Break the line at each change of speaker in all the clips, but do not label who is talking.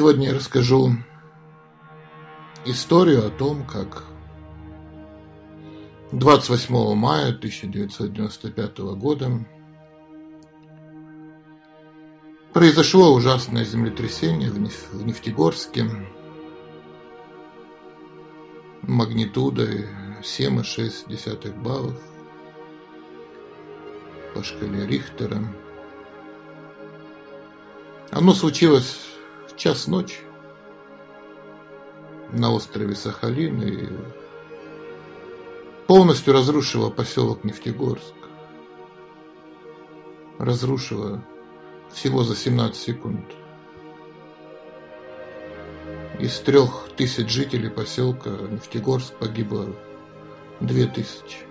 Сегодня я расскажу историю о том, как 28 мая 1995 года произошло ужасное землетрясение в Нефтегорске магнитудой 7,6 баллов по шкале Рихтера. Оно случилось час ночи на острове Сахалин и полностью разрушила поселок Нефтегорск. Разрушила всего за 17 секунд. Из трех тысяч жителей поселка Нефтегорск погибло две тысячи.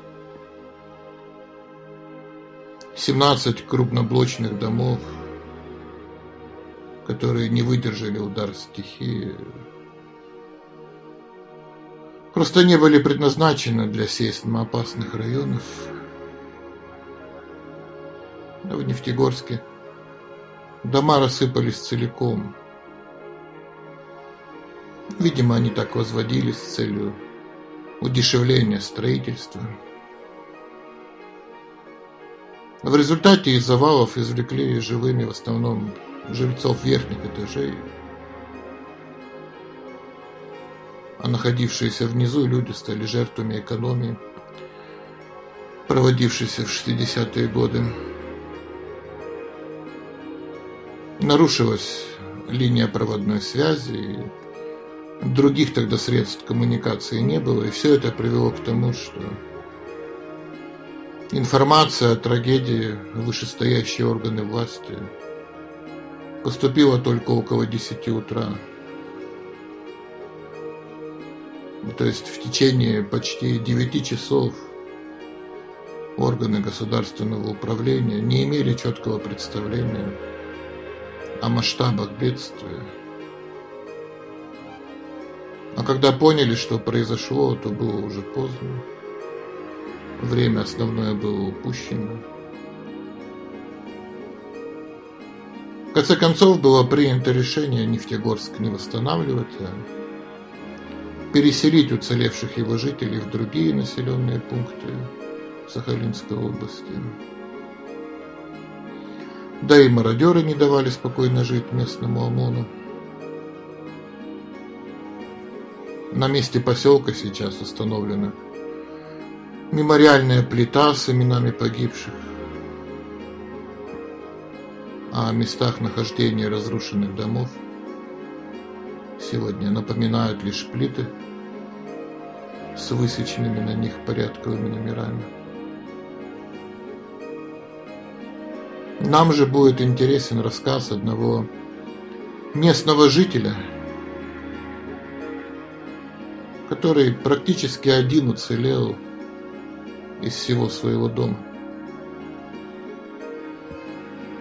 17 крупноблочных домов – которые не выдержали удар стихии, просто не были предназначены для сейсмоопасных районов. А в Нефтегорске дома рассыпались целиком. Видимо, они так возводились с целью удешевления строительства. В результате из завалов извлекли живыми в основном жильцов верхних этажей, а находившиеся внизу люди стали жертвами экономии, проводившейся в 60-е годы. Нарушилась линия проводной связи, других тогда средств коммуникации не было, и все это привело к тому, что информация о трагедии вышестоящие органы власти – Поступило только около 10 утра. То есть в течение почти 9 часов органы государственного управления не имели четкого представления о масштабах бедствия. А когда поняли, что произошло, то было уже поздно. Время основное было упущено. В конце концов было принято решение Нефтегорск не восстанавливать, а переселить уцелевших его жителей в другие населенные пункты Сахалинской области. Да и мародеры не давали спокойно жить местному ОМОНу. На месте поселка сейчас установлена мемориальная плита с именами погибших о местах нахождения разрушенных домов сегодня напоминают лишь плиты с высеченными на них порядковыми номерами. Нам же будет интересен рассказ одного местного жителя, который практически один уцелел из всего своего дома.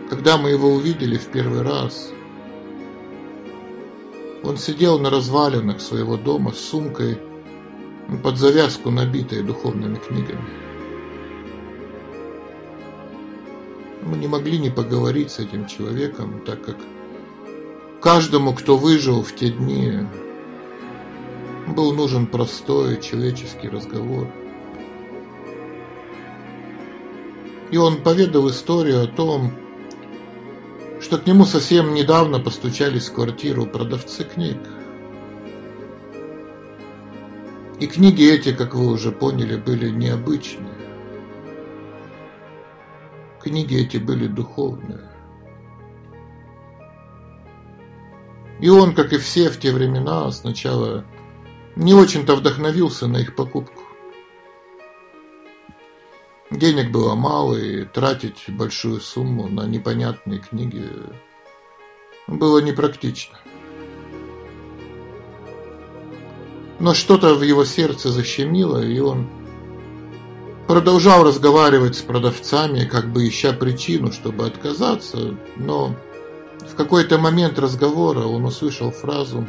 Когда мы его увидели в первый раз, он сидел на развалинах своего дома с сумкой под завязку, набитой духовными книгами. Мы не могли не поговорить с этим человеком, так как каждому, кто выжил в те дни, был нужен простой человеческий разговор. И он поведал историю о том, что к нему совсем недавно постучались в квартиру продавцы книг. И книги эти, как вы уже поняли, были необычные. Книги эти были духовные. И он, как и все в те времена, сначала не очень-то вдохновился на их покупку. Денег было мало, и тратить большую сумму на непонятные книги было непрактично. Но что-то в его сердце защемило, и он продолжал разговаривать с продавцами, как бы ища причину, чтобы отказаться, но в какой-то момент разговора он услышал фразу,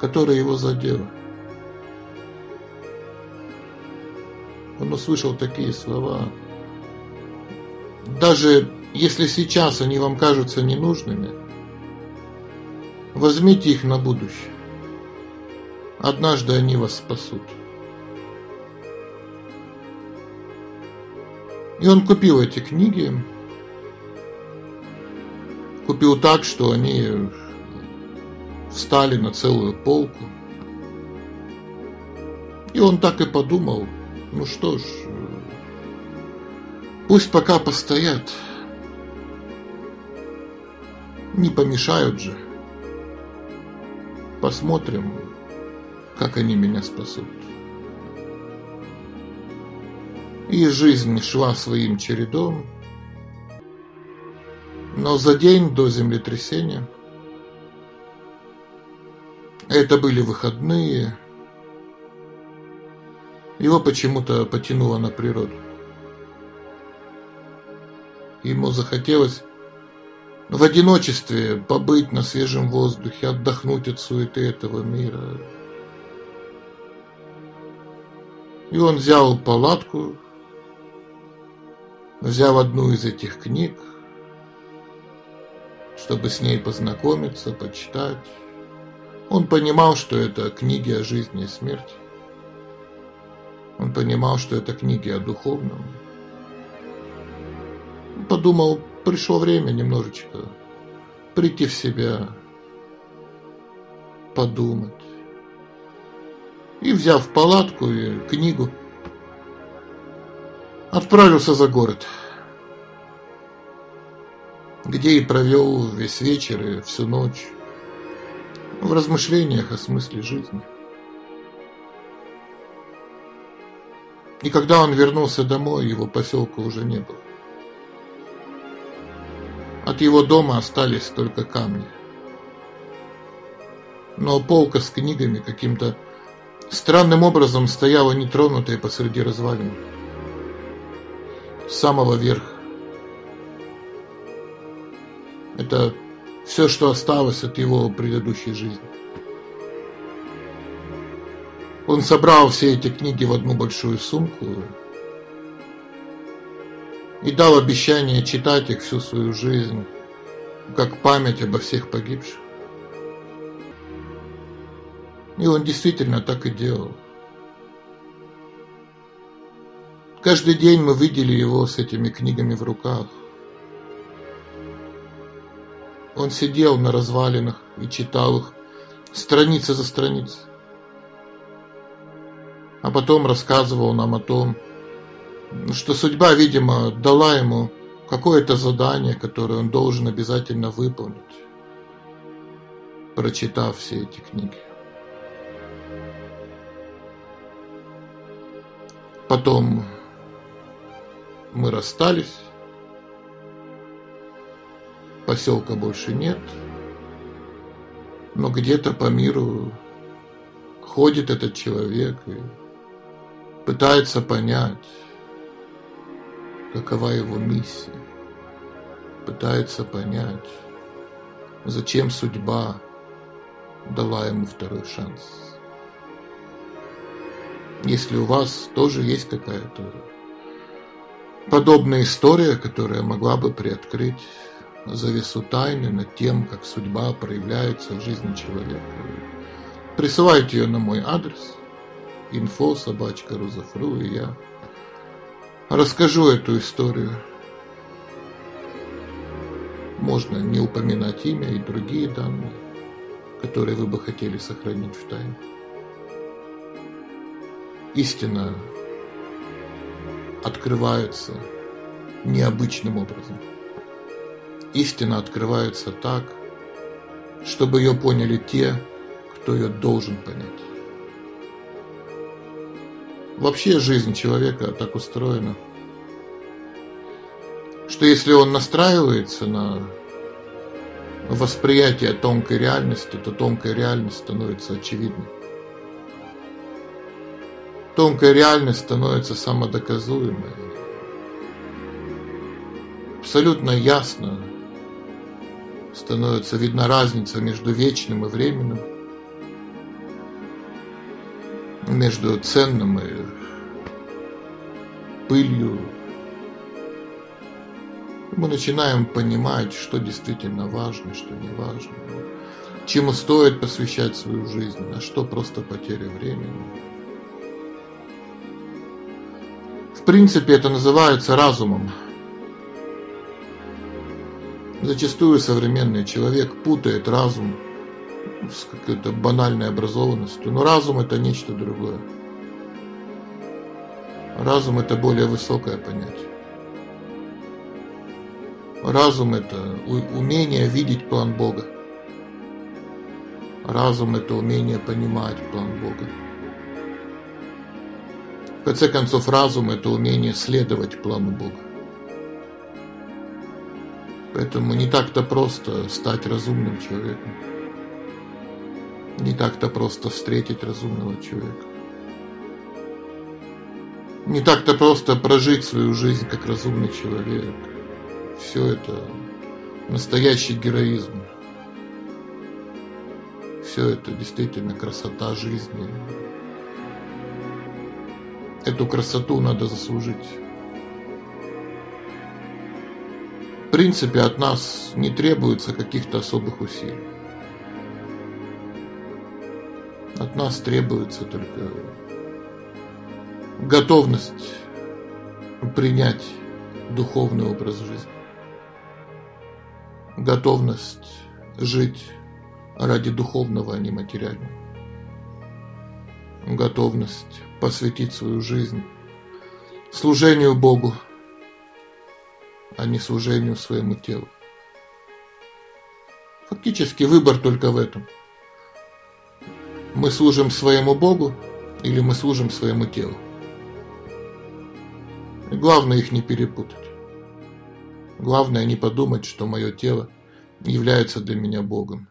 которая его задела. Он услышал такие слова. Даже если сейчас они вам кажутся ненужными, Возьмите их на будущее. Однажды они вас спасут. И он купил эти книги. Купил так, что они встали на целую полку. И он так и подумал, ну что ж, пусть пока постоят. Не помешают же. Посмотрим, как они меня спасут. И жизнь шла своим чередом. Но за день до землетрясения, это были выходные, его почему-то потянуло на природу. Ему захотелось в одиночестве побыть на свежем воздухе, отдохнуть от суеты этого мира. И он взял палатку, взял одну из этих книг, чтобы с ней познакомиться, почитать. Он понимал, что это книги о жизни и смерти. Он понимал, что это книги о духовном. Подумал, пришло время немножечко прийти в себя, подумать. И, взяв палатку и книгу, отправился за город, где и провел весь вечер и всю ночь в размышлениях о смысле жизни. И когда он вернулся домой, его поселка уже не было. От его дома остались только камни. Но полка с книгами каким-то странным образом стояла нетронутая посреди развалин с самого верха. Это все, что осталось от его предыдущей жизни. Он собрал все эти книги в одну большую сумку и дал обещание читать их всю свою жизнь, как память обо всех погибших. И он действительно так и делал. Каждый день мы видели его с этими книгами в руках. Он сидел на развалинах и читал их страница за страницей. А потом рассказывал нам о том, что судьба, видимо, дала ему какое-то задание, которое он должен обязательно выполнить, прочитав все эти книги. Потом мы расстались. Поселка больше нет. Но где-то по миру ходит этот человек и пытается понять, какова его миссия. Пытается понять, зачем судьба дала ему второй шанс. Если у вас тоже есть какая-то подобная история, которая могла бы приоткрыть завесу тайны над тем, как судьба проявляется в жизни человека. Присылайте ее на мой адрес info собачка рузафру, и я расскажу эту историю. Можно не упоминать имя и другие данные, которые вы бы хотели сохранить в тайне. Истина открывается необычным образом. Истина открывается так, чтобы ее поняли те, кто ее должен понять. Вообще жизнь человека так устроена, что если он настраивается на восприятие тонкой реальности, то тонкая реальность становится очевидной тонкая реальность становится самодоказуемой. Абсолютно ясно становится видна разница между вечным и временным, между ценным и пылью. Мы начинаем понимать, что действительно важно, что не важно. чему стоит посвящать свою жизнь, а что просто потеря времени. В принципе, это называется разумом. Зачастую современный человек путает разум с какой-то банальной образованностью, но разум это нечто другое. Разум это более высокое понятие. Разум это умение видеть план Бога. Разум это умение понимать план Бога. В конце концов, разум это умение следовать плану Бога. Поэтому не так-то просто стать разумным человеком. Не так-то просто встретить разумного человека. Не так-то просто прожить свою жизнь как разумный человек. Все это настоящий героизм. Все это действительно красота жизни. Эту красоту надо заслужить. В принципе, от нас не требуется каких-то особых усилий. От нас требуется только готовность принять духовный образ жизни, готовность жить ради духовного, а не материального, готовность посвятить свою жизнь служению Богу, а не служению своему телу. Фактически выбор только в этом. Мы служим своему Богу или мы служим своему телу. И главное их не перепутать. Главное не подумать, что мое тело является для меня Богом.